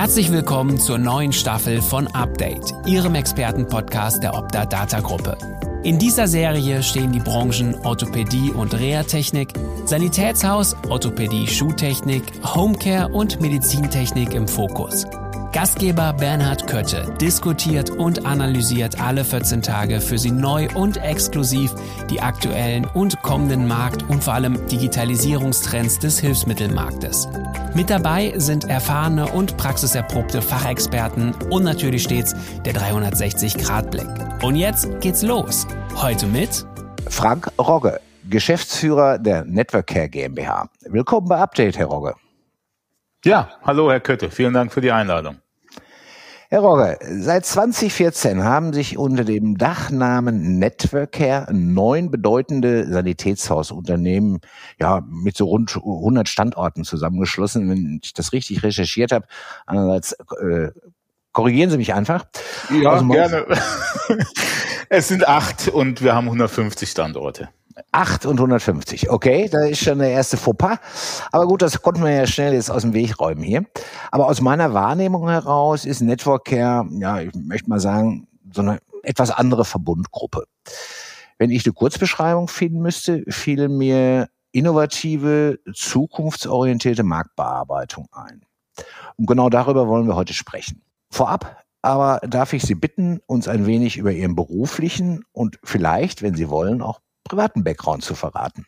Herzlich willkommen zur neuen Staffel von Update, Ihrem Expertenpodcast der Opta Data Gruppe. In dieser Serie stehen die Branchen Orthopädie und Reha-Technik, Sanitätshaus, Orthopädie, Schuhtechnik, Homecare und Medizintechnik im Fokus. Gastgeber Bernhard Kötte diskutiert und analysiert alle 14 Tage für Sie neu und exklusiv die aktuellen und kommenden Markt- und vor allem Digitalisierungstrends des Hilfsmittelmarktes. Mit dabei sind erfahrene und praxiserprobte Fachexperten und natürlich stets der 360-Grad-Blick. Und jetzt geht's los. Heute mit Frank Rogge, Geschäftsführer der Network Care GmbH. Willkommen bei Update, Herr Rogge. Ja, hallo Herr Kötte, vielen Dank für die Einladung. Herr Rogge, seit 2014 haben sich unter dem Dachnamen Networkcare neun bedeutende Sanitätshausunternehmen ja, mit so rund 100 Standorten zusammengeschlossen. Wenn ich das richtig recherchiert habe, andererseits äh, korrigieren Sie mich einfach. Ja, gerne. es sind acht und wir haben 150 Standorte. 8 und 150. Okay, da ist schon der erste Fauxpas. Aber gut, das konnten wir ja schnell jetzt aus dem Weg räumen hier. Aber aus meiner Wahrnehmung heraus ist Network Care, ja, ich möchte mal sagen, so eine etwas andere Verbundgruppe. Wenn ich eine Kurzbeschreibung finden müsste, fiel mir innovative, zukunftsorientierte Marktbearbeitung ein. Und genau darüber wollen wir heute sprechen. Vorab aber darf ich Sie bitten, uns ein wenig über Ihren beruflichen und vielleicht, wenn Sie wollen, auch privaten Background zu verraten?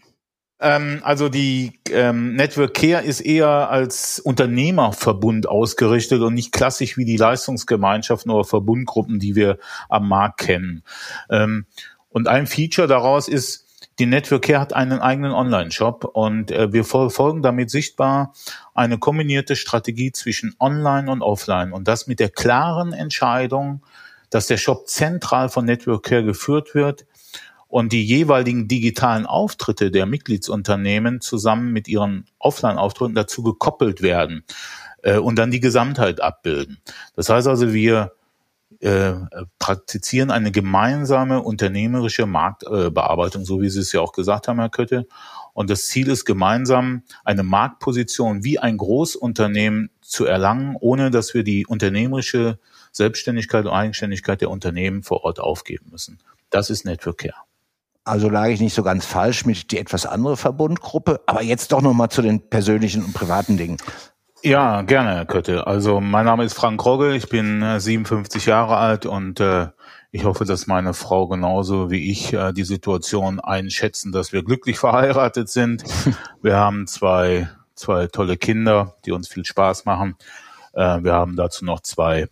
Ähm, also die ähm, Network Care ist eher als Unternehmerverbund ausgerichtet und nicht klassisch wie die Leistungsgemeinschaften oder Verbundgruppen, die wir am Markt kennen. Ähm, und ein Feature daraus ist, die Network Care hat einen eigenen Online-Shop und äh, wir verfolgen damit sichtbar eine kombinierte Strategie zwischen Online und Offline und das mit der klaren Entscheidung, dass der Shop zentral von Network Care geführt wird, und die jeweiligen digitalen Auftritte der Mitgliedsunternehmen zusammen mit ihren Offline-Auftritten dazu gekoppelt werden äh, und dann die Gesamtheit abbilden. Das heißt also, wir äh, praktizieren eine gemeinsame unternehmerische Marktbearbeitung, äh, so wie Sie es ja auch gesagt haben, Herr Kötte. Und das Ziel ist gemeinsam eine Marktposition wie ein Großunternehmen zu erlangen, ohne dass wir die unternehmerische Selbstständigkeit und Eigenständigkeit der Unternehmen vor Ort aufgeben müssen. Das ist Network Care. Also lag ich nicht so ganz falsch mit die etwas andere Verbundgruppe. Aber jetzt doch nochmal zu den persönlichen und privaten Dingen. Ja, gerne, Herr Kötte. Also mein Name ist Frank Rogge, ich bin äh, 57 Jahre alt und äh, ich hoffe, dass meine Frau genauso wie ich äh, die Situation einschätzen, dass wir glücklich verheiratet sind. wir haben zwei, zwei tolle Kinder, die uns viel Spaß machen. Äh, wir haben dazu noch zwei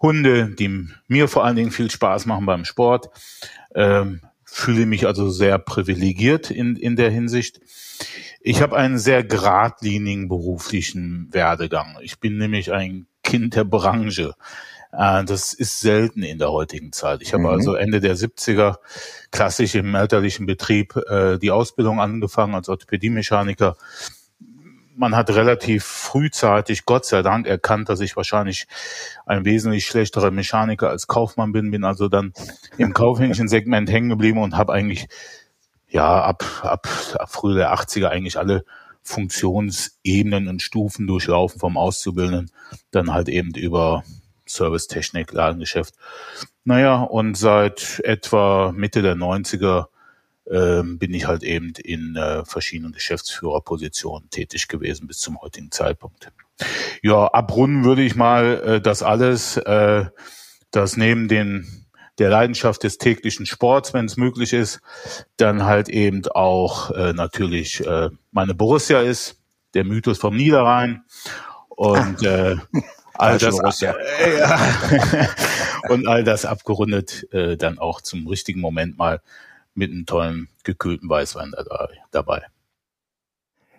Hunde, die mir vor allen Dingen viel Spaß machen beim Sport. Ähm, fühle mich also sehr privilegiert in, in der Hinsicht. Ich habe einen sehr geradlinigen beruflichen Werdegang. Ich bin nämlich ein Kind der Branche. Äh, das ist selten in der heutigen Zeit. Ich habe mhm. also Ende der 70er klassisch im elterlichen Betrieb äh, die Ausbildung angefangen als Orthopädie-Mechaniker man hat relativ frühzeitig, Gott sei Dank, erkannt, dass ich wahrscheinlich ein wesentlich schlechterer Mechaniker als Kaufmann bin, bin also dann im kaufmännischen Segment hängen geblieben und habe eigentlich ja ab, ab, ab frühe der 80er eigentlich alle Funktionsebenen und Stufen durchlaufen vom Auszubildenden, dann halt eben über Servicetechnik, Ladengeschäft. Naja, und seit etwa Mitte der 90er ähm, bin ich halt eben in äh, verschiedenen Geschäftsführerpositionen tätig gewesen bis zum heutigen Zeitpunkt. Ja, abrunden würde ich mal äh, das alles, äh, das neben den der Leidenschaft des täglichen Sports, wenn es möglich ist, dann halt eben auch äh, natürlich äh, meine Borussia ist, der Mythos vom Niederrhein und äh, all das äh, ja, und all das abgerundet äh, dann auch zum richtigen Moment mal mit einem tollen gekühlten Weißwein dabei.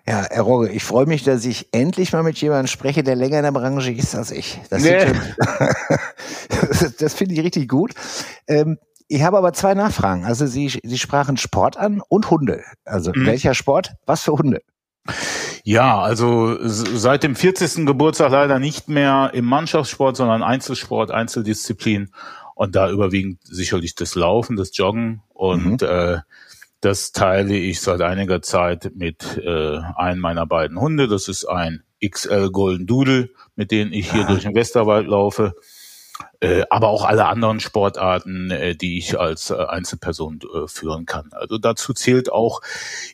Ja, Herr Rogge, ich freue mich, dass ich endlich mal mit jemandem spreche, der länger in der Branche ist als ich. Das, nee. das finde ich richtig gut. Ähm, ich habe aber zwei Nachfragen. Also Sie, Sie sprachen Sport an und Hunde. Also mhm. welcher Sport? Was für Hunde? Ja, also seit dem 40. Geburtstag leider nicht mehr im Mannschaftssport, sondern Einzelsport, Einzeldisziplin und da überwiegend sicherlich das Laufen, das Joggen und mhm. äh, das teile ich seit einiger Zeit mit äh, einem meiner beiden Hunde. Das ist ein XL Golden Doodle, mit denen ich hier ja. durch den Westerwald laufe. Äh, aber auch alle anderen Sportarten, äh, die ich als äh, Einzelperson äh, führen kann. Also dazu zählt auch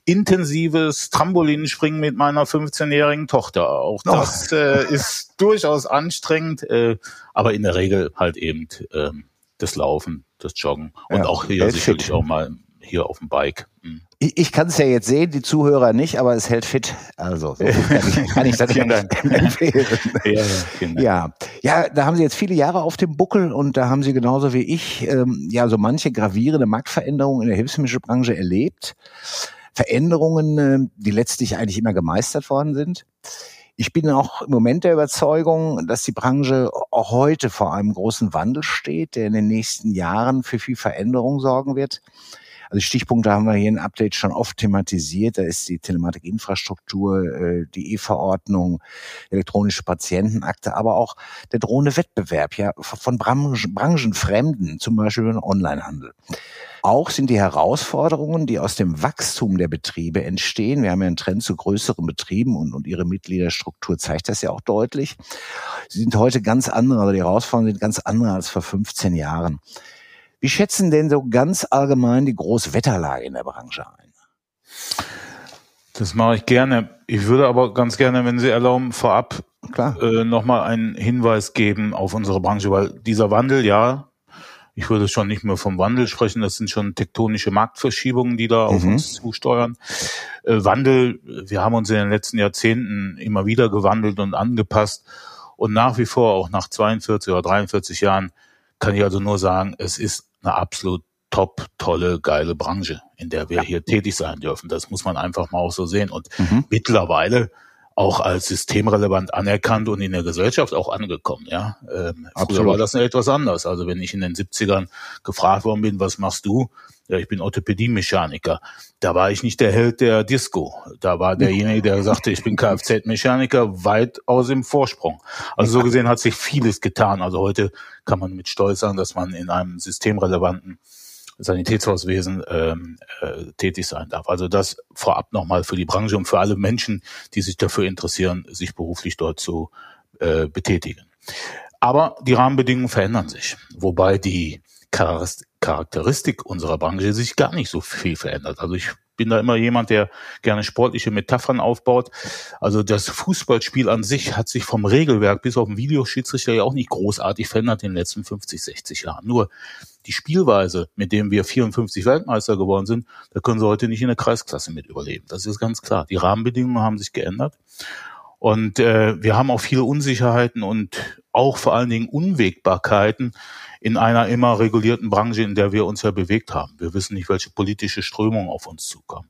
intensives Trampolinspringen mit meiner 15-jährigen Tochter. Auch oh. das äh, ist durchaus anstrengend, äh, aber in der Regel halt eben äh, das Laufen, das Joggen und ja, auch hier sicherlich fit. auch mal hier auf dem Bike. Mhm. Ich, ich kann es ja jetzt sehen, die Zuhörer nicht, aber es hält fit. Also so kann, ich, kann ich das empfehlen. Ja, ja, ja, ja, da haben Sie jetzt viele Jahre auf dem Buckel und da haben Sie genauso wie ich ähm, ja so manche gravierende Marktveränderungen in der Hilfsmittelbranche erlebt. Veränderungen, äh, die letztlich eigentlich immer gemeistert worden sind. Ich bin auch im Moment der Überzeugung, dass die Branche auch heute vor einem großen Wandel steht, der in den nächsten Jahren für viel Veränderung sorgen wird. Also Stichpunkte haben wir hier in Update schon oft thematisiert. Da ist die Telematikinfrastruktur, äh, die E-Verordnung, elektronische Patientenakte, aber auch der drohende Wettbewerb ja von Branchen, Branchenfremden, zum Beispiel im Onlinehandel. Auch sind die Herausforderungen, die aus dem Wachstum der Betriebe entstehen. Wir haben ja einen Trend zu größeren Betrieben und, und ihre Mitgliederstruktur zeigt das ja auch deutlich. Sie sind heute ganz andere, also die Herausforderungen sind ganz andere als vor 15 Jahren. Wie schätzen denn so ganz allgemein die Großwetterlage in der Branche ein? Das mache ich gerne. Ich würde aber ganz gerne, wenn Sie erlauben, vorab äh, nochmal einen Hinweis geben auf unsere Branche, weil dieser Wandel, ja, ich würde schon nicht mehr vom Wandel sprechen, das sind schon tektonische Marktverschiebungen, die da mhm. auf uns zusteuern. Äh, Wandel, wir haben uns in den letzten Jahrzehnten immer wieder gewandelt und angepasst und nach wie vor, auch nach 42 oder 43 Jahren, kann ich also nur sagen, es ist eine absolut top, tolle, geile Branche, in der wir ja. hier tätig sein dürfen. Das muss man einfach mal auch so sehen. Und mhm. mittlerweile auch als systemrelevant anerkannt und in der Gesellschaft auch angekommen. Ja, ähm, früher war das etwas anders. Also wenn ich in den 70ern gefragt worden bin, was machst du? Ja, ich bin Orthopädie-Mechaniker. Da war ich nicht der Held der Disco. Da war derjenige, der sagte, ich bin Kfz-Mechaniker, weit aus dem Vorsprung. Also so gesehen hat sich vieles getan. Also heute kann man mit Stolz sagen, dass man in einem systemrelevanten Sanitätshauswesen ähm, äh, tätig sein darf. Also das vorab nochmal für die Branche und für alle Menschen, die sich dafür interessieren, sich beruflich dort zu äh, betätigen. Aber die Rahmenbedingungen verändern sich, wobei die Charakteristik unserer Branche sich gar nicht so viel verändert. Also ich bin da immer jemand, der gerne sportliche Metaphern aufbaut. Also das Fußballspiel an sich hat sich vom Regelwerk bis auf den Videoschiedsrichter ja auch nicht großartig verändert in den letzten 50, 60 Jahren. Nur die Spielweise, mit dem wir 54 Weltmeister geworden sind, da können sie heute nicht in der Kreisklasse mit überleben. Das ist ganz klar. Die Rahmenbedingungen haben sich geändert. Und äh, wir haben auch viele Unsicherheiten und auch vor allen Dingen Unwägbarkeiten in einer immer regulierten Branche, in der wir uns ja bewegt haben. Wir wissen nicht, welche politische Strömungen auf uns zukommen.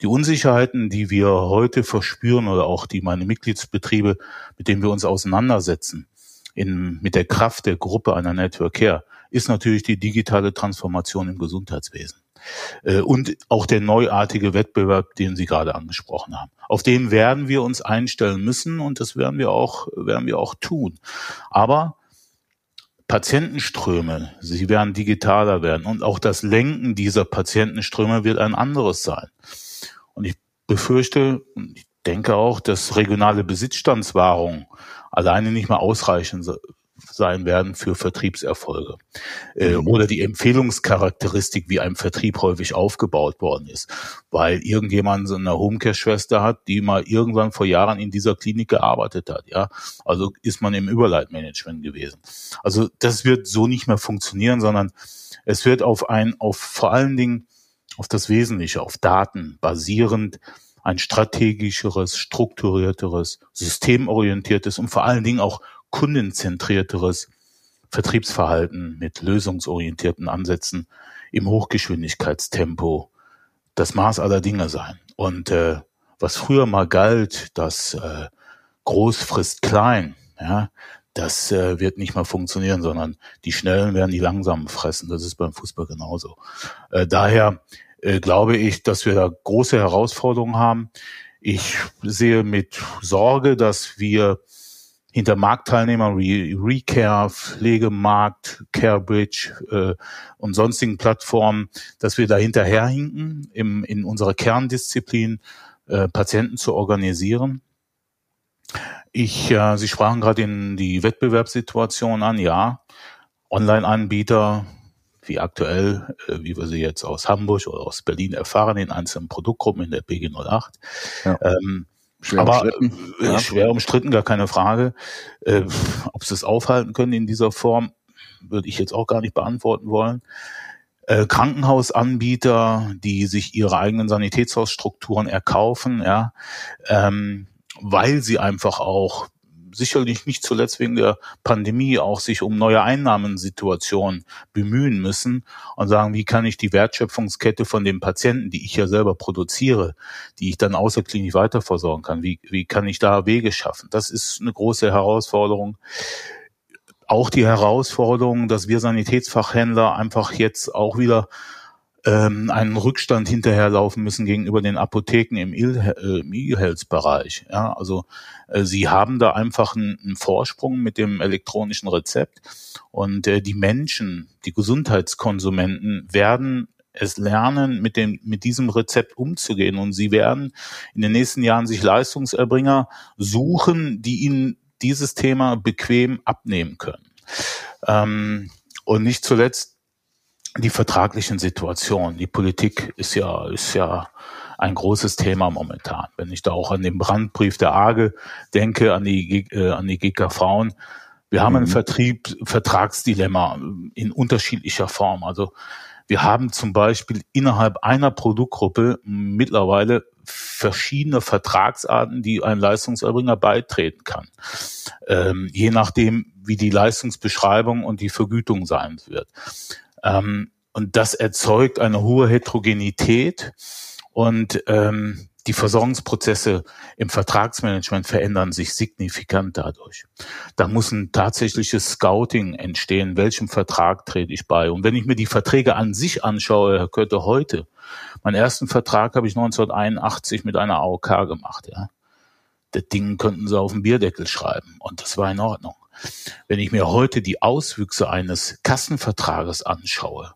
Die Unsicherheiten, die wir heute verspüren oder auch die meine Mitgliedsbetriebe, mit denen wir uns auseinandersetzen, in, mit der Kraft der Gruppe einer Network Care, ist natürlich die digitale Transformation im Gesundheitswesen. Äh, und auch der neuartige Wettbewerb, den Sie gerade angesprochen haben. Auf den werden wir uns einstellen müssen und das werden wir auch, werden wir auch tun. Aber Patientenströme, sie werden digitaler werden und auch das Lenken dieser Patientenströme wird ein anderes sein. Und ich befürchte, ich denke auch, dass regionale Besitzstandswahrung alleine nicht mehr ausreichen sein werden für Vertriebserfolge. Äh, oder die Empfehlungscharakteristik, wie ein Vertrieb häufig aufgebaut worden ist. Weil irgendjemand so eine Homecare-Schwester hat, die mal irgendwann vor Jahren in dieser Klinik gearbeitet hat. Ja, Also ist man im Überleitmanagement gewesen. Also das wird so nicht mehr funktionieren, sondern es wird auf ein, auf vor allen Dingen auf das Wesentliche, auf Daten basierend ein strategischeres, strukturierteres, systemorientiertes und vor allen Dingen auch kundenzentrierteres Vertriebsverhalten mit lösungsorientierten Ansätzen im Hochgeschwindigkeitstempo das Maß aller Dinge sein. Und äh, was früher mal galt, dass äh, groß frisst klein, ja, das äh, wird nicht mehr funktionieren, sondern die Schnellen werden die Langsamen fressen. Das ist beim Fußball genauso. Äh, daher äh, glaube ich, dass wir da große Herausforderungen haben. Ich sehe mit Sorge, dass wir hinter Marktteilnehmern wie Recare, Pflegemarkt, CareBridge äh, und sonstigen Plattformen, dass wir da hinterherhinken, im, in unserer Kerndisziplin äh, Patienten zu organisieren. Ich, äh, Sie sprachen gerade in die Wettbewerbssituation an. Ja, Online-Anbieter wie aktuell, äh, wie wir sie jetzt aus Hamburg oder aus Berlin erfahren, in einzelnen Produktgruppen in der PG08. Ja. Ähm, schwer aber umstritten. Äh, ja. schwer umstritten, gar keine Frage. Äh, ob sie es aufhalten können in dieser Form, würde ich jetzt auch gar nicht beantworten wollen. Äh, Krankenhausanbieter, die sich ihre eigenen Sanitätshausstrukturen erkaufen, ja, ähm, weil sie einfach auch sicherlich nicht zuletzt wegen der Pandemie auch sich um neue Einnahmensituationen bemühen müssen und sagen, wie kann ich die Wertschöpfungskette von den Patienten, die ich ja selber produziere, die ich dann außerklinisch weiterversorgen kann, wie, wie kann ich da Wege schaffen? Das ist eine große Herausforderung auch die Herausforderung, dass wir Sanitätsfachhändler einfach jetzt auch wieder ähm, einen Rückstand hinterherlaufen müssen gegenüber den Apotheken im E-Health-Bereich. Ja, also äh, sie haben da einfach einen, einen, Vorsprung mit dem elektronischen Rezept und äh, die Menschen, die Gesundheitskonsumenten werden es lernen, mit dem, mit diesem Rezept umzugehen. Und sie werden in den nächsten Jahren sich Leistungserbringer suchen, die ihnen dieses Thema bequem abnehmen können. Ähm, und nicht zuletzt die vertraglichen Situationen. Die Politik ist ja, ist ja ein großes Thema momentan. Wenn ich da auch an den Brandbrief der AGE denke, an die, äh, an die GK Frauen. Wir haben ein mhm. Vertrieb, Vertragsdilemma in unterschiedlicher Form. Also wir haben zum Beispiel innerhalb einer Produktgruppe mittlerweile verschiedene Vertragsarten, die ein Leistungserbringer beitreten kann. Ähm, je nachdem, wie die Leistungsbeschreibung und die Vergütung sein wird. Ähm, und das erzeugt eine hohe Heterogenität und ähm, die Versorgungsprozesse im Vertragsmanagement verändern sich signifikant dadurch. Da muss ein tatsächliches Scouting entstehen, welchem Vertrag trete ich bei. Und wenn ich mir die Verträge an sich anschaue, Herr Kötte, heute, meinen ersten Vertrag habe ich 1981 mit einer AOK gemacht. Ja. Das Ding könnten Sie auf den Bierdeckel schreiben und das war in Ordnung. Wenn ich mir heute die Auswüchse eines Kassenvertrages anschaue,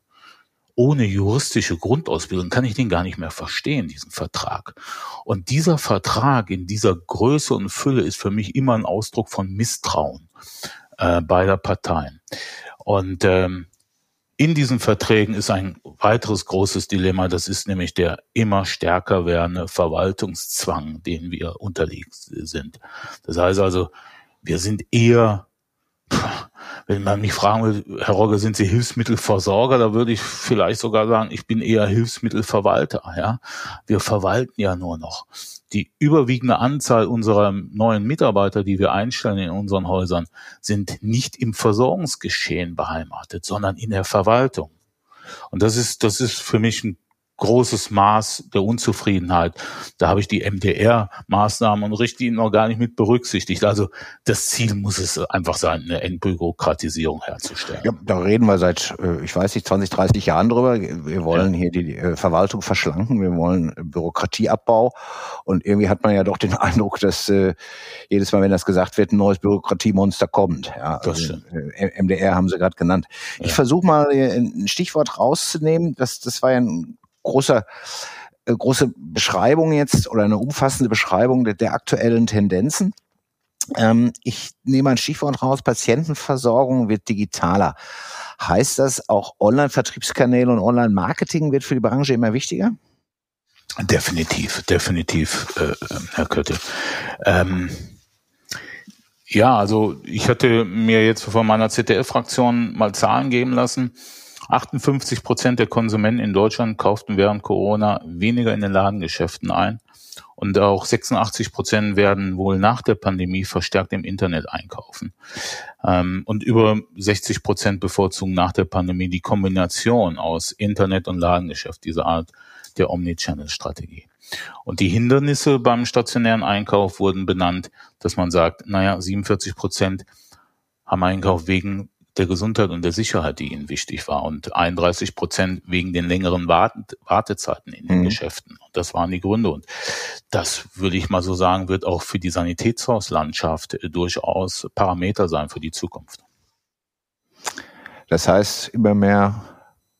ohne juristische Grundausbildung kann ich den gar nicht mehr verstehen, diesen Vertrag. Und dieser Vertrag in dieser Größe und Fülle ist für mich immer ein Ausdruck von Misstrauen äh, beider Parteien. Und ähm, in diesen Verträgen ist ein weiteres großes Dilemma, das ist nämlich der immer stärker werdende Verwaltungszwang, den wir unterlegt sind. Das heißt also, wir sind eher wenn man mich fragen will, Herr Rogge, sind Sie Hilfsmittelversorger? Da würde ich vielleicht sogar sagen, ich bin eher Hilfsmittelverwalter. Ja, wir verwalten ja nur noch. Die überwiegende Anzahl unserer neuen Mitarbeiter, die wir einstellen in unseren Häusern, sind nicht im Versorgungsgeschehen beheimatet, sondern in der Verwaltung. Und das ist, das ist für mich ein großes Maß der Unzufriedenheit. Da habe ich die MDR-Maßnahmen und Richtlinien noch gar nicht mit berücksichtigt. Also das Ziel muss es einfach sein, eine Entbürokratisierung herzustellen. Ja, da reden wir seit, äh, ich weiß nicht, 20, 30 Jahren drüber. Wir wollen ja. hier die äh, Verwaltung verschlanken, wir wollen Bürokratieabbau und irgendwie hat man ja doch den Eindruck, dass äh, jedes Mal, wenn das gesagt wird, ein neues Bürokratiemonster kommt. Ja, das also, MDR haben Sie gerade genannt. Ja. Ich versuche mal ein Stichwort rauszunehmen. Das, das war ja ein großer äh, große Beschreibung jetzt oder eine umfassende Beschreibung der, der aktuellen Tendenzen. Ähm, ich nehme ein Stichwort raus, Patientenversorgung wird digitaler. Heißt das, auch Online-Vertriebskanäle und Online-Marketing wird für die Branche immer wichtiger? Definitiv, definitiv, äh, Herr Kötte. Ähm, ja, also ich hatte mir jetzt von meiner ZDF-Fraktion mal Zahlen geben lassen. 58 Prozent der Konsumenten in Deutschland kauften während Corona weniger in den Ladengeschäften ein. Und auch 86 Prozent werden wohl nach der Pandemie verstärkt im Internet einkaufen. Ähm, und über 60 Prozent bevorzugen nach der Pandemie die Kombination aus Internet und Ladengeschäft, diese Art der Omnichannel-Strategie. Und die Hindernisse beim stationären Einkauf wurden benannt, dass man sagt, naja, 47 Prozent haben Einkauf wegen der Gesundheit und der Sicherheit, die ihnen wichtig war und 31 Prozent wegen den längeren Wartezeiten in den mhm. Geschäften. Und das waren die Gründe. Und das würde ich mal so sagen, wird auch für die Sanitätshauslandschaft äh, durchaus Parameter sein für die Zukunft. Das heißt, immer mehr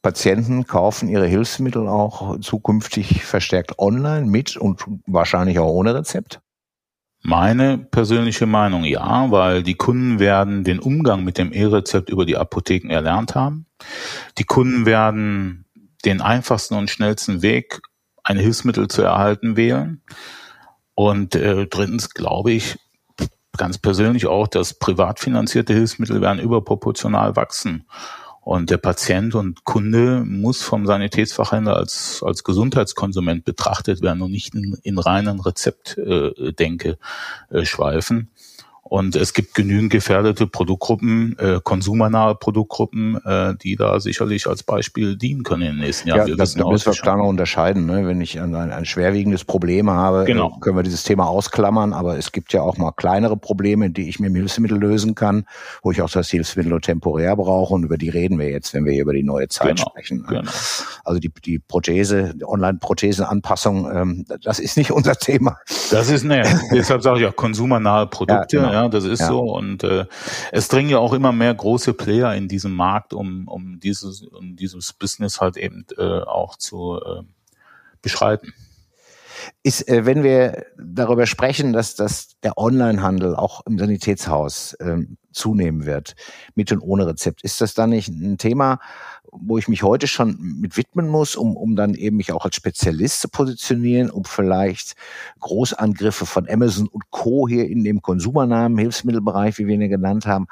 Patienten kaufen ihre Hilfsmittel auch zukünftig verstärkt online mit und wahrscheinlich auch ohne Rezept? Meine persönliche Meinung ja, weil die Kunden werden den Umgang mit dem E-Rezept über die Apotheken erlernt haben. Die Kunden werden den einfachsten und schnellsten Weg, ein Hilfsmittel zu erhalten, wählen. Und äh, drittens glaube ich ganz persönlich auch, dass privat finanzierte Hilfsmittel werden überproportional wachsen. Und der Patient und Kunde muss vom Sanitätsfachhändler als, als Gesundheitskonsument betrachtet werden und nicht in, in reinen Rezeptdenke äh, äh, schweifen. Und es gibt genügend gefährdete Produktgruppen, äh, konsumernahe Produktgruppen, äh, die da sicherlich als Beispiel dienen können in den nächsten Jahren. Ja, wir das, da müssen wir klar noch unterscheiden. Ne? Wenn ich ein, ein, schwerwiegendes Problem habe, genau. können wir dieses Thema ausklammern. Aber es gibt ja auch mal kleinere Probleme, die ich mit Hilfsmittel lösen kann, wo ich auch das Hilfsmittel nur temporär brauche. Und über die reden wir jetzt, wenn wir hier über die neue Zeit genau, sprechen. Ne? Genau. Also die, die Prothese, die Online-Prothesenanpassung, ähm, das ist nicht unser Thema. Das ist, ne, deshalb sage ich auch konsumernahe Produkte. Ja, genau. Ja das ist ja. so. Und äh, es dringen ja auch immer mehr große Player in diesem Markt, um, um dieses, um dieses Business halt eben äh, auch zu äh, beschreiten ist, äh, wenn wir darüber sprechen, dass, dass der Onlinehandel auch im Sanitätshaus ähm, zunehmen wird, mit und ohne Rezept, ist das dann nicht ein Thema, wo ich mich heute schon mit widmen muss, um, um dann eben mich auch als Spezialist zu positionieren, um vielleicht Großangriffe von Amazon und Co. hier in dem Konsumernamen, Hilfsmittelbereich, wie wir ihn ja genannt haben,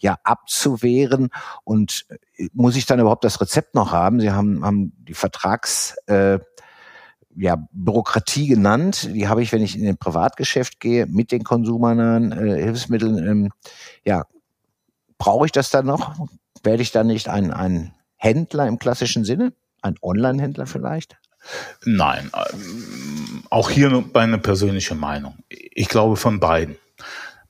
ja abzuwehren. Und äh, muss ich dann überhaupt das Rezept noch haben? Sie haben, haben die Vertrags, äh, ja, Bürokratie genannt. Die habe ich, wenn ich in ein Privatgeschäft gehe, mit den konsumernahen äh, Hilfsmitteln. Ähm, ja, brauche ich das dann noch? Werde ich dann nicht ein, ein Händler im klassischen Sinne? Ein Online-Händler vielleicht? Nein, ähm, auch hier nur meine persönliche Meinung. Ich glaube von beiden.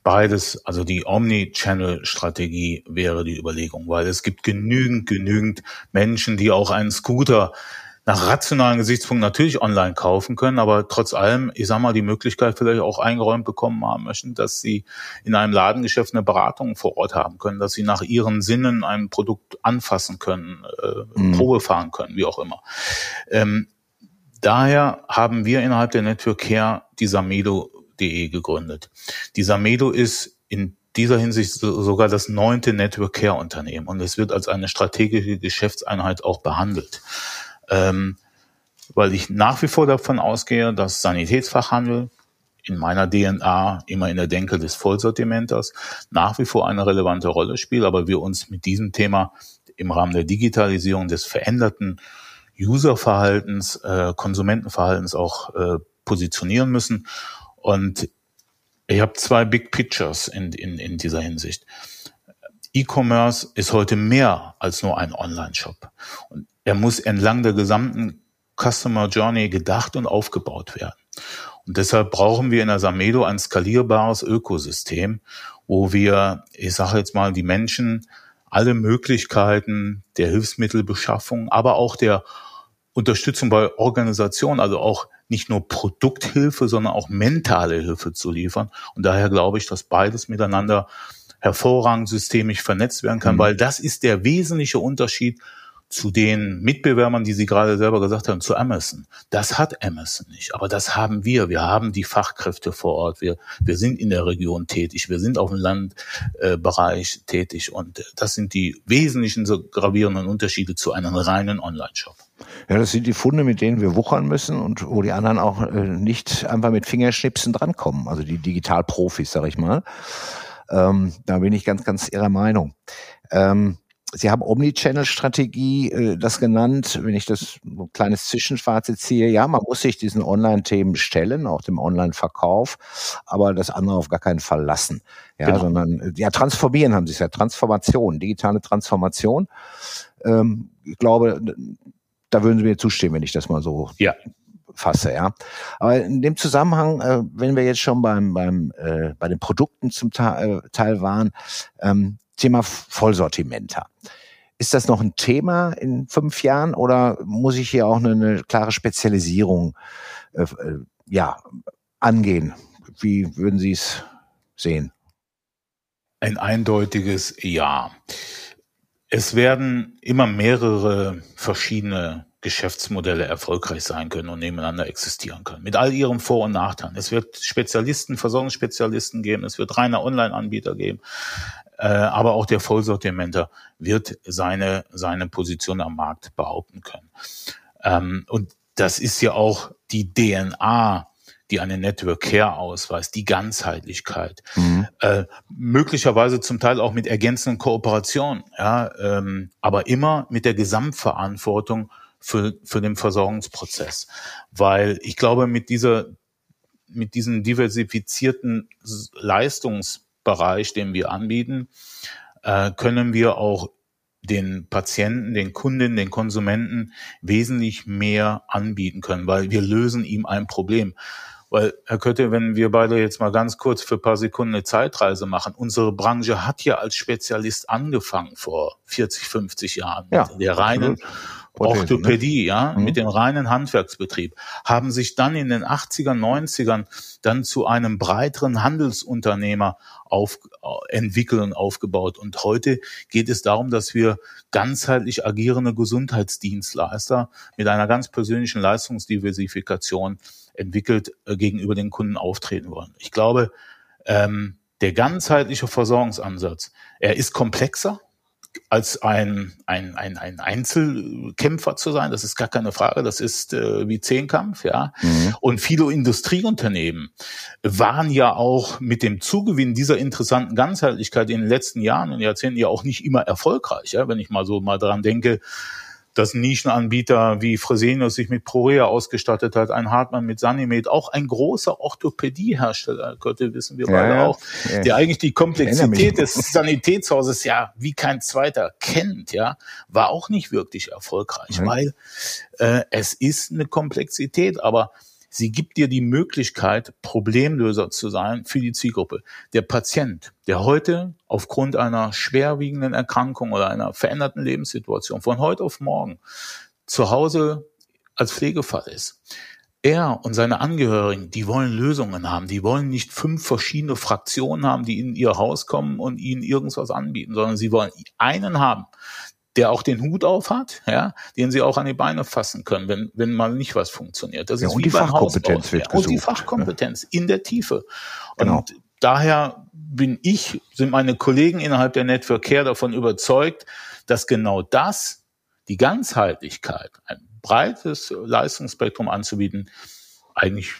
Beides, also die Omni-Channel-Strategie wäre die Überlegung, weil es gibt genügend, genügend Menschen, die auch einen Scooter nach rationalen Gesichtspunkten natürlich online kaufen können, aber trotz allem, ich sag mal, die Möglichkeit vielleicht auch eingeräumt bekommen haben möchten, dass sie in einem Ladengeschäft eine Beratung vor Ort haben können, dass sie nach ihren Sinnen ein Produkt anfassen können, äh, mhm. Probe fahren können, wie auch immer. Ähm, daher haben wir innerhalb der Network Care die Samedo.de gegründet. Die Samedo ist in dieser Hinsicht sogar das neunte Network Care Unternehmen und es wird als eine strategische Geschäftseinheit auch behandelt ähm, weil ich nach wie vor davon ausgehe, dass Sanitätsfachhandel in meiner DNA immer in der Denke des Vollsortimenters nach wie vor eine relevante Rolle spielt, aber wir uns mit diesem Thema im Rahmen der Digitalisierung des veränderten Userverhaltens, äh, Konsumentenverhaltens auch äh, positionieren müssen. Und ich habe zwei Big Pictures in, in, in dieser Hinsicht. E-Commerce ist heute mehr als nur ein Online-Shop. Und er muss entlang der gesamten Customer Journey gedacht und aufgebaut werden. Und deshalb brauchen wir in der Samedo ein skalierbares Ökosystem, wo wir, ich sage jetzt mal, die Menschen alle Möglichkeiten der Hilfsmittelbeschaffung, aber auch der Unterstützung bei Organisation, also auch nicht nur Produkthilfe, sondern auch mentale Hilfe zu liefern. Und daher glaube ich, dass beides miteinander hervorragend systemisch vernetzt werden kann, mhm. weil das ist der wesentliche Unterschied zu den Mitbewerbern, die Sie gerade selber gesagt haben, zu Amazon. Das hat Amazon nicht, aber das haben wir. Wir haben die Fachkräfte vor Ort. Wir, wir sind in der Region tätig. Wir sind auf dem Landbereich äh, tätig und das sind die wesentlichen so gravierenden Unterschiede zu einem reinen Online-Shop. Ja, das sind die Funde, mit denen wir wuchern müssen und wo die anderen auch äh, nicht einfach mit Fingerschnipsen drankommen. Also die Digitalprofis, sag ich mal. Ähm, da bin ich ganz, ganz Ihrer Meinung. Ähm, Sie haben Omnichannel-Strategie, äh, das genannt, wenn ich das ein kleines Zwischenfazit ziehe. Ja, man muss sich diesen Online-Themen stellen, auch dem Online-Verkauf, aber das andere auf gar keinen Fall lassen. Ja, genau. sondern, ja, transformieren haben Sie es ja, Transformation, digitale Transformation. Ähm, ich glaube, da würden Sie mir zustimmen, wenn ich das mal so ja fasse, ja. Aber in dem Zusammenhang, äh, wenn wir jetzt schon beim, beim äh, bei den Produkten zum Teil, äh, Teil waren, ähm, Thema Vollsortimenter. Ist das noch ein Thema in fünf Jahren oder muss ich hier auch eine, eine klare Spezialisierung äh, äh ja, angehen? Wie würden Sie es sehen? Ein eindeutiges Ja. Es werden immer mehrere verschiedene Geschäftsmodelle erfolgreich sein können und nebeneinander existieren können. Mit all ihren Vor- und Nachteilen. Es wird Spezialisten, Versorgungsspezialisten geben, es wird reine Online-Anbieter geben, aber auch der Vollsortimenter wird seine, seine Position am Markt behaupten können. Ähm, und das ist ja auch die DNA die eine Network Care ausweist, die Ganzheitlichkeit, mhm. äh, möglicherweise zum Teil auch mit ergänzenden Kooperationen, ja, ähm, aber immer mit der Gesamtverantwortung für, für den Versorgungsprozess. Weil ich glaube, mit dieser, mit diesem diversifizierten Leistungsbereich, den wir anbieten, äh, können wir auch den Patienten, den Kunden, den Konsumenten wesentlich mehr anbieten können, weil wir lösen ihm ein Problem. Weil, Herr Kötte, wenn wir beide jetzt mal ganz kurz für ein paar Sekunden eine Zeitreise machen, unsere Branche hat ja als Spezialist angefangen vor 40, 50 Jahren. Ja, der reinen Orthopädie, ne? ja, mhm. mit dem reinen Handwerksbetrieb, haben sich dann in den 80er, 90ern dann zu einem breiteren Handelsunternehmer auf, entwickelt und aufgebaut. Und heute geht es darum, dass wir ganzheitlich agierende Gesundheitsdienstleister mit einer ganz persönlichen Leistungsdiversifikation entwickelt äh, gegenüber den Kunden auftreten wollen. Ich glaube, ähm, der ganzheitliche Versorgungsansatz, er ist komplexer, als ein, ein, ein, ein Einzelkämpfer zu sein, das ist gar keine Frage, das ist äh, wie Zehnkampf, ja. Mhm. Und viele Industrieunternehmen waren ja auch mit dem Zugewinn dieser interessanten Ganzheitlichkeit in den letzten Jahren und Jahrzehnten ja auch nicht immer erfolgreich, ja. Wenn ich mal so mal dran denke, dass Nischenanbieter wie Fresenius sich mit Prorea ausgestattet hat, ein Hartmann mit Sanimed, auch ein großer Orthopädiehersteller, könnte wissen wir beide ja, auch, ja. der eigentlich die Komplexität des Sanitätshauses ja wie kein zweiter kennt, ja, war auch nicht wirklich erfolgreich, mhm. weil äh, es ist eine Komplexität, aber Sie gibt dir die Möglichkeit, Problemlöser zu sein für die Zielgruppe. Der Patient, der heute aufgrund einer schwerwiegenden Erkrankung oder einer veränderten Lebenssituation von heute auf morgen zu Hause als Pflegefall ist, er und seine Angehörigen, die wollen Lösungen haben. Die wollen nicht fünf verschiedene Fraktionen haben, die in ihr Haus kommen und ihnen irgendwas anbieten, sondern sie wollen einen haben, der auch den Hut auf hat, ja, den sie auch an die Beine fassen können, wenn, wenn mal nicht was funktioniert. Das ja, ist und wie die Fachkompetenz Hausbau. wird ja, Und die Fachkompetenz in der Tiefe. Genau. Und daher bin ich, sind meine Kollegen innerhalb der Network Care davon überzeugt, dass genau das, die Ganzheitlichkeit, ein breites Leistungsspektrum anzubieten, eigentlich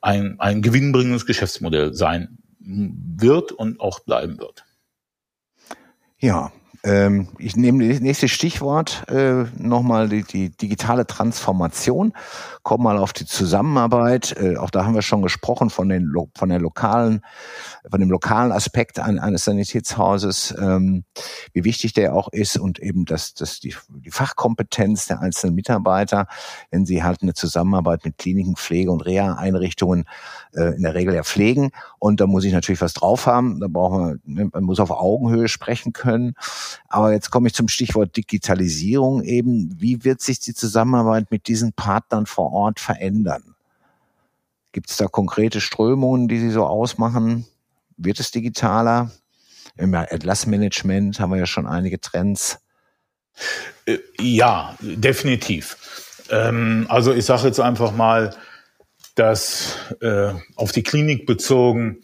ein, ein gewinnbringendes Geschäftsmodell sein wird und auch bleiben wird. Ja, ähm, ich nehme das nächste Stichwort äh, nochmal die, die digitale Transformation. Komm mal auf die Zusammenarbeit. Äh, auch da haben wir schon gesprochen von den von der lokalen, von dem lokalen Aspekt an, eines Sanitätshauses, ähm, wie wichtig der auch ist und eben das, das die, die Fachkompetenz der einzelnen Mitarbeiter, wenn sie halt eine Zusammenarbeit mit Kliniken, Pflege und Reha-Einrichtungen äh, in der Regel ja pflegen. Und da muss ich natürlich was drauf haben. Da braucht man, ne, man muss auf Augenhöhe sprechen können. Aber jetzt komme ich zum Stichwort Digitalisierung eben. Wie wird sich die Zusammenarbeit mit diesen Partnern vor Ort verändern? Gibt es da konkrete Strömungen, die Sie so ausmachen? Wird es digitaler? Im Entlassmanagement haben wir ja schon einige Trends. Äh, ja, definitiv. Ähm, also ich sage jetzt einfach mal, dass äh, auf die Klinik bezogen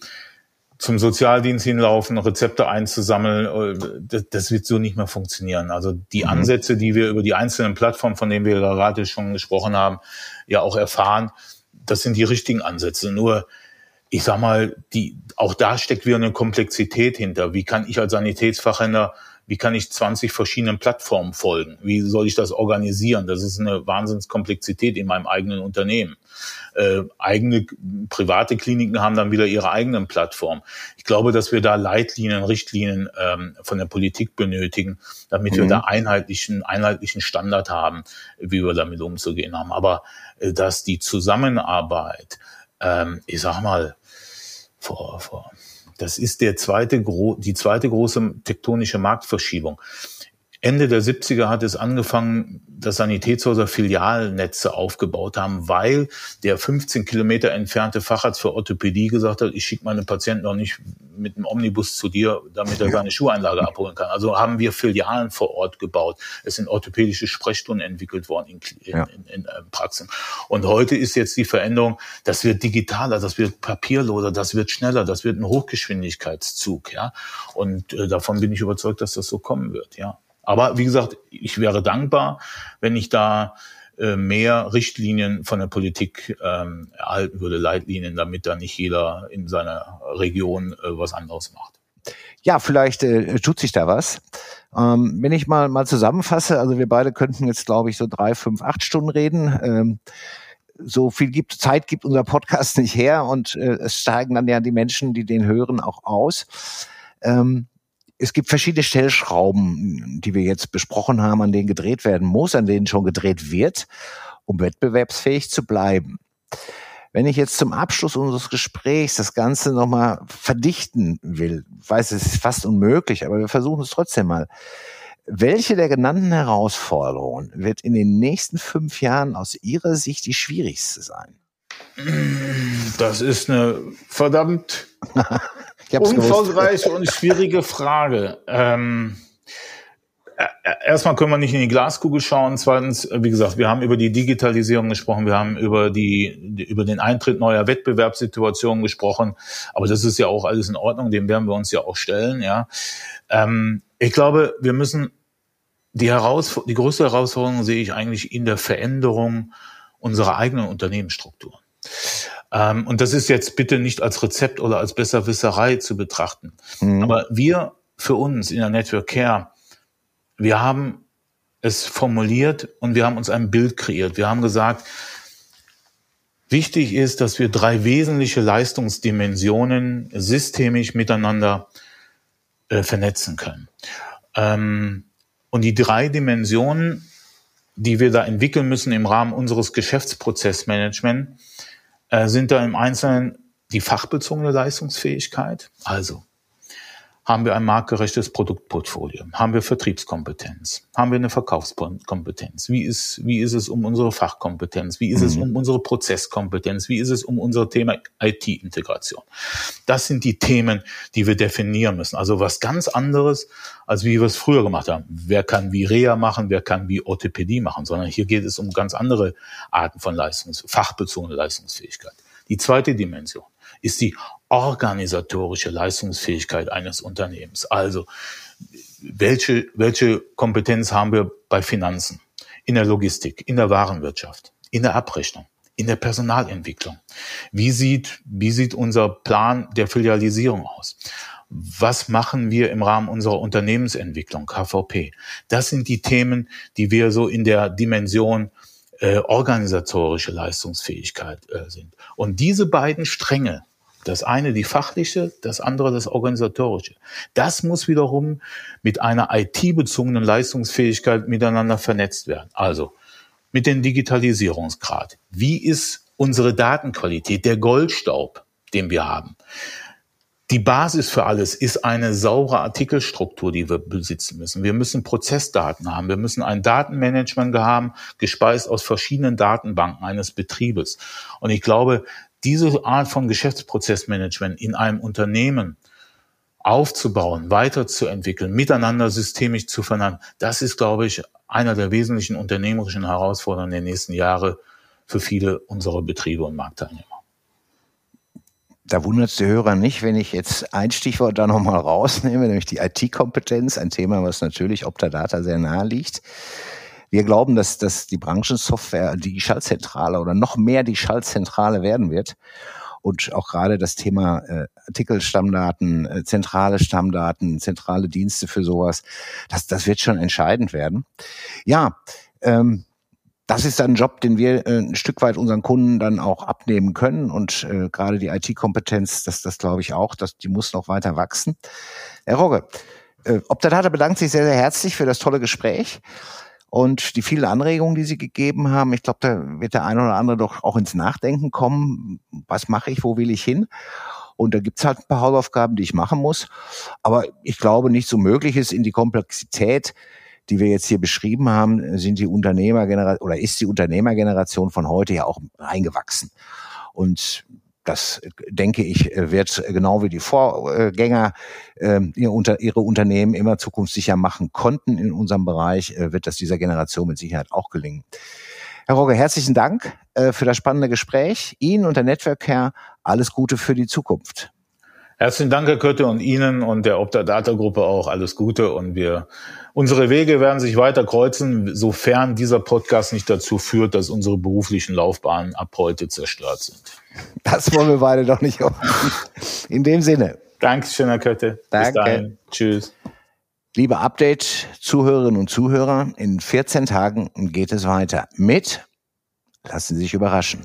zum Sozialdienst hinlaufen, Rezepte einzusammeln, äh, das, das wird so nicht mehr funktionieren. Also die mhm. Ansätze, die wir über die einzelnen Plattformen, von denen wir gerade schon gesprochen haben, ja auch erfahren, das sind die richtigen Ansätze. Nur, ich sag mal, die, auch da steckt wieder eine Komplexität hinter. Wie kann ich als Sanitätsfachhändler wie kann ich 20 verschiedenen Plattformen folgen? Wie soll ich das organisieren? Das ist eine Wahnsinnskomplexität in meinem eigenen Unternehmen. Äh, eigene private Kliniken haben dann wieder ihre eigenen Plattformen. Ich glaube, dass wir da Leitlinien, Richtlinien ähm, von der Politik benötigen, damit mhm. wir da einheitlichen, einheitlichen Standard haben, wie wir damit umzugehen haben. Aber äh, dass die Zusammenarbeit, ähm, ich sag mal, vor, vor das ist der zweite, die zweite große tektonische Marktverschiebung. Ende der 70er hat es angefangen, dass Sanitätshäuser Filialnetze aufgebaut haben, weil der 15 Kilometer entfernte Facharzt für Orthopädie gesagt hat, ich schicke meine Patienten noch nicht mit dem Omnibus zu dir, damit er seine Schuheinlage abholen kann. Also haben wir Filialen vor Ort gebaut. Es sind orthopädische Sprechstunden entwickelt worden in, in, in, in äh, Praxen. Und heute ist jetzt die Veränderung, das wird digitaler, das wird papierloser, das wird schneller, das wird ein Hochgeschwindigkeitszug, ja. Und äh, davon bin ich überzeugt, dass das so kommen wird, ja. Aber wie gesagt, ich wäre dankbar, wenn ich da äh, mehr Richtlinien von der Politik ähm, erhalten würde, Leitlinien, damit da nicht jeder in seiner Region äh, was anderes macht. Ja, vielleicht äh, tut sich da was. Ähm, wenn ich mal mal zusammenfasse, also wir beide könnten jetzt, glaube ich, so drei, fünf, acht Stunden reden. Ähm, so viel gibt, Zeit gibt unser Podcast nicht her und äh, es steigen dann ja die Menschen, die den hören, auch aus. Ähm, es gibt verschiedene Stellschrauben, die wir jetzt besprochen haben, an denen gedreht werden muss, an denen schon gedreht wird, um wettbewerbsfähig zu bleiben. Wenn ich jetzt zum Abschluss unseres Gesprächs das Ganze nochmal verdichten will, weiß es ist fast unmöglich, aber wir versuchen es trotzdem mal. Welche der genannten Herausforderungen wird in den nächsten fünf Jahren aus Ihrer Sicht die schwierigste sein? Das ist eine verdammt Umfangreiche und schwierige Frage. Ähm, äh, erstmal können wir nicht in die Glaskugel schauen. Zweitens, äh, wie gesagt, wir haben über die Digitalisierung gesprochen, wir haben über die über den Eintritt neuer Wettbewerbssituationen gesprochen. Aber das ist ja auch alles in Ordnung. Dem werden wir uns ja auch stellen. Ja, ähm, ich glaube, wir müssen die Herausforderung, die größte Herausforderung sehe ich eigentlich in der Veränderung unserer eigenen Unternehmensstrukturen. Ähm, und das ist jetzt bitte nicht als Rezept oder als Besserwisserei zu betrachten. Mhm. Aber wir für uns in der Network Care, wir haben es formuliert und wir haben uns ein Bild kreiert. Wir haben gesagt, wichtig ist, dass wir drei wesentliche Leistungsdimensionen systemisch miteinander äh, vernetzen können. Ähm, und die drei Dimensionen, die wir da entwickeln müssen im Rahmen unseres Geschäftsprozessmanagement, sind da im Einzelnen die fachbezogene Leistungsfähigkeit. Also haben wir ein marktgerechtes Produktportfolio? Haben wir Vertriebskompetenz? Haben wir eine Verkaufskompetenz? Wie ist, wie ist es um unsere Fachkompetenz? Wie ist mhm. es um unsere Prozesskompetenz? Wie ist es um unser Thema IT-Integration? Das sind die Themen, die wir definieren müssen. Also was ganz anderes, als wie wir es früher gemacht haben. Wer kann wie Reha machen? Wer kann wie Orthopädie machen? Sondern hier geht es um ganz andere Arten von Leistungs, fachbezogene Leistungsfähigkeit. Die zweite Dimension ist die organisatorische Leistungsfähigkeit eines Unternehmens. Also welche, welche Kompetenz haben wir bei Finanzen, in der Logistik, in der Warenwirtschaft, in der Abrechnung, in der Personalentwicklung? Wie sieht, wie sieht unser Plan der Filialisierung aus? Was machen wir im Rahmen unserer Unternehmensentwicklung, KVP? Das sind die Themen, die wir so in der Dimension äh, organisatorische Leistungsfähigkeit äh, sind. Und diese beiden Stränge, das eine die fachliche, das andere das organisatorische. Das muss wiederum mit einer IT-bezogenen Leistungsfähigkeit miteinander vernetzt werden. Also mit dem Digitalisierungsgrad. Wie ist unsere Datenqualität, der Goldstaub, den wir haben? Die Basis für alles ist eine saure Artikelstruktur, die wir besitzen müssen. Wir müssen Prozessdaten haben. Wir müssen ein Datenmanagement haben, gespeist aus verschiedenen Datenbanken eines Betriebes. Und ich glaube, diese Art von Geschäftsprozessmanagement in einem Unternehmen aufzubauen, weiterzuentwickeln, miteinander systemisch zu vernetzen, das ist, glaube ich, einer der wesentlichen unternehmerischen Herausforderungen der nächsten Jahre für viele unserer Betriebe und Marktteilnehmer. Da wundert es die Hörer nicht, wenn ich jetzt ein Stichwort da nochmal rausnehme, nämlich die IT-Kompetenz, ein Thema, was natürlich Optadata sehr nahe liegt. Wir glauben, dass, dass die Branchensoftware die Schaltzentrale oder noch mehr die Schaltzentrale werden wird. Und auch gerade das Thema äh, Artikelstammdaten, äh, zentrale Stammdaten, zentrale Dienste für sowas, das, das wird schon entscheidend werden. Ja, ähm, das ist ein Job, den wir äh, ein Stück weit unseren Kunden dann auch abnehmen können. Und äh, gerade die IT-Kompetenz, das, das glaube ich auch, dass die muss noch weiter wachsen. Herr Rogge, äh, Optadata bedankt sich sehr, sehr herzlich für das tolle Gespräch und die vielen Anregungen, die Sie gegeben haben. Ich glaube, da wird der eine oder andere doch auch ins Nachdenken kommen. Was mache ich? Wo will ich hin? Und da gibt's halt ein paar Hausaufgaben, die ich machen muss. Aber ich glaube, nicht so möglich ist in die Komplexität, die wir jetzt hier beschrieben haben, sind die Unternehmergeneration oder ist die Unternehmergeneration von heute ja auch reingewachsen. Und das denke ich, wird genau wie die Vorgänger äh, ihre Unternehmen immer zukunftssicher machen konnten in unserem Bereich, äh, wird das dieser Generation mit Sicherheit auch gelingen. Herr Rogge, herzlichen Dank äh, für das spannende Gespräch. Ihnen und der Network Care alles Gute für die Zukunft. Herzlichen Dank, Herr Kötte, und Ihnen und der Opta Data Gruppe auch alles Gute. Und wir, unsere Wege werden sich weiter kreuzen, sofern dieser Podcast nicht dazu führt, dass unsere beruflichen Laufbahnen ab heute zerstört sind. Das wollen wir beide doch nicht. In dem Sinne. Dankeschön, Herr Kötte. Danke. Bis dahin. Tschüss. Liebe Update-Zuhörerinnen und Zuhörer, in 14 Tagen geht es weiter mit Lassen Sie sich überraschen.